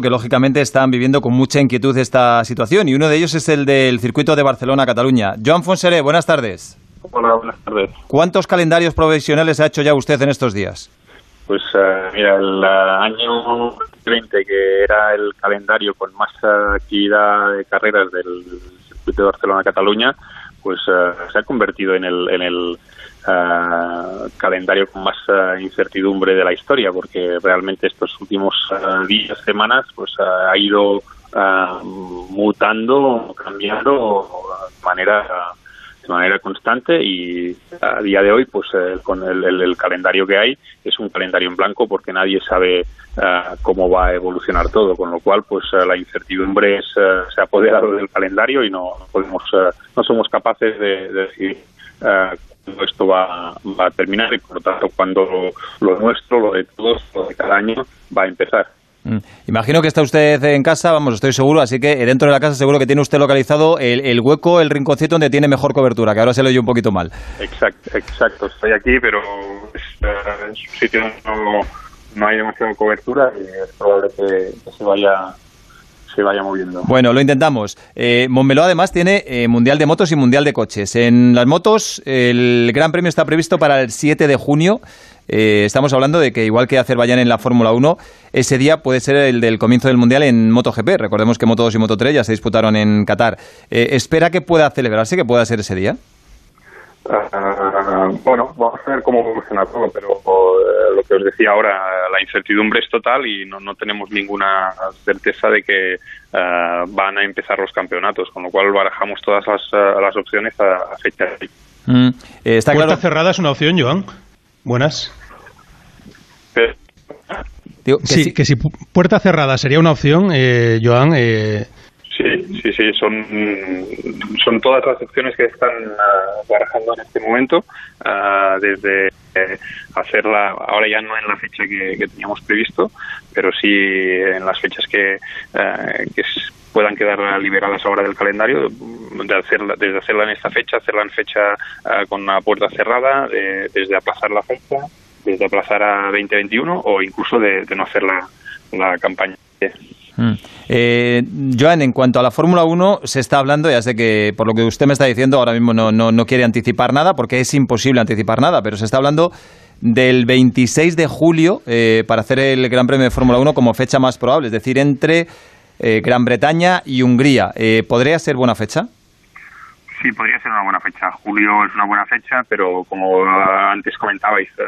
que lógicamente están viviendo con mucha inquietud esta situación y uno de ellos es el del circuito de Barcelona-Cataluña. Joan Fonseré, buenas tardes. Hola, buenas tardes. ¿Cuántos calendarios provisionales ha hecho ya usted en estos días? Pues uh, mira, el uh, año 20, que era el calendario con más actividad de carreras del circuito de Barcelona-Cataluña, pues se ha convertido en el, el calendario con más incertidumbre de la historia, porque realmente estos últimos días, semanas, pues ha ido mutando, cambiando de manera de manera constante y a día de hoy pues eh, con el, calendario que hay es un calendario en blanco porque nadie sabe eh, cómo va a evolucionar todo con lo cual pues eh, la incertidumbre es, se ha apoderado del calendario y no podemos no somos capaces de, decir cuándo esto va, va, a terminar y por lo tanto cuando lo nuestro lo de todos lo de cada año va a empezar. Imagino que está usted en casa, vamos, estoy seguro, así que dentro de la casa seguro que tiene usted localizado el, hueco, el rinconcito donde tiene mejor cobertura, que ahora se lo oye un poquito mal. Exacto, exacto estoy aquí, pero es, uh, un sitio donde no, hay demasiada cobertura y es probable que, se vaya se vaya moviendo. Bueno, lo intentamos. Eh, Montmeló además tiene eh, Mundial de Motos y Mundial de Coches. En las motos el Gran Premio está previsto para el 7 de junio. Eh, estamos hablando de que igual que Azerbaiyán en la Fórmula 1, ese día puede ser el del comienzo del Mundial en MotoGP. Recordemos que Moto 2 y Moto 3 ya se disputaron en Qatar. Eh, ¿Espera que pueda celebrarse, que pueda ser ese día? Ah, bueno, vamos a ver cómo evoluciona todo, pero eh, lo que os decía ahora, la incertidumbre es total y no, no tenemos ninguna certeza de que van a empezar los campeonatos, con lo cual barajamos todas las, las opciones a, fecha de mm, está Puerta cerrada es una opción, Joan. Buenas. sí, que si puerta cerrada sería una opción, eh, Joan. Eh... Sí, sí, sí, son, son todas las opciones que están uh, barajando en este momento, uh, desde eh, hacerla, ahora ya no en la fecha que, teníamos previsto, pero sí en las fechas que, uh, que puedan quedar liberadas ahora del calendario, de hacerla, desde hacerla en esta fecha, hacerla en fecha uh, con una puerta cerrada, de, desde aplazar la fecha, desde aplazar a 2021 o incluso de, de no hacer la, la campaña. Mm. Eh, Joan, en cuanto a la Fórmula 1, se está hablando, ya sé que por lo que usted me está diciendo, ahora mismo no, no, no quiere anticipar nada, porque es imposible anticipar nada, pero se está hablando del 26 de julio eh, para hacer el Gran Premio de Fórmula 1 como fecha más probable, es decir, entre eh, Gran Bretaña y Hungría. Eh, ¿Podría ser buena fecha? Sí, podría ser una buena fecha. Julio es una buena fecha, pero como antes comentabais, eh,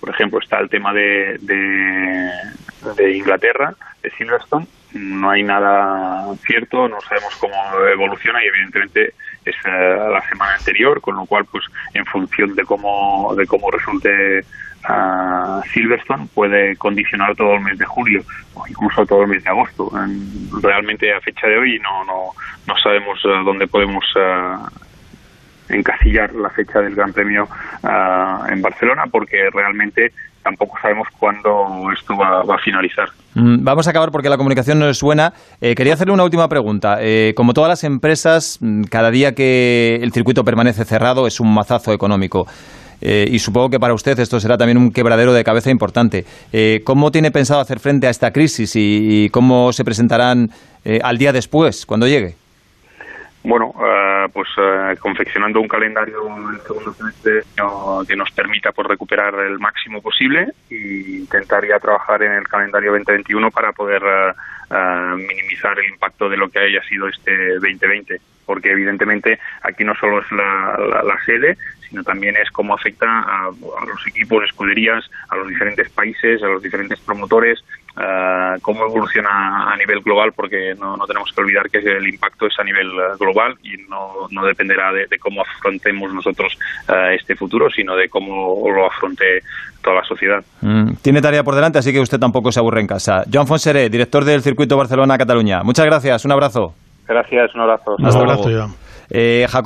por ejemplo, está el tema de, de, Inglaterra, Silverstone. No hay nada cierto, no sabemos cómo evoluciona y evidentemente es la semana anterior, con lo cual, pues, en función de cómo de cómo resulte a Silverstone puede condicionar todo el mes de julio o incluso todo el mes de agosto. Realmente a fecha de hoy no, no, no sabemos eh, dónde podemos eh, encasillar la fecha del Gran Premio eh, en Barcelona porque realmente tampoco sabemos cuándo esto va, a finalizar. Mm, vamos a acabar porque la comunicación no es buena. quería hacerle una última pregunta. como todas las empresas, mm, cada día que el circuito permanece cerrado es un mazazo económico. Eh, y supongo que para usted esto será también un quebradero de cabeza importante. Eh, ¿Cómo tiene pensado hacer frente a esta crisis y, cómo se presentarán eh, al día después, cuando llegue? Bueno, pues confeccionando un calendario en el segundo semestre que nos permita pues, recuperar el máximo posible e intentar ya trabajar en el calendario 2021 para poder minimizar el impacto de lo que haya sido este 2020 porque evidentemente aquí no solo es la, sede, sino también es cómo afecta a, los equipos, escuderías, a los diferentes países, a los diferentes promotores, uh, cómo evoluciona a nivel global, porque no, no, tenemos que olvidar que el impacto es a nivel eh, global y no, no dependerá de, cómo afrontemos nosotros uh, este futuro, sino de cómo lo afronte toda la sociedad. Mm, tiene tarea por delante, así que usted tampoco se aburre en casa. Joan Fonseré, director del Circuito Barcelona-Cataluña. Muchas gracias, un abrazo. Gracias, un abrazo. Un abrazo, Joan. Eh,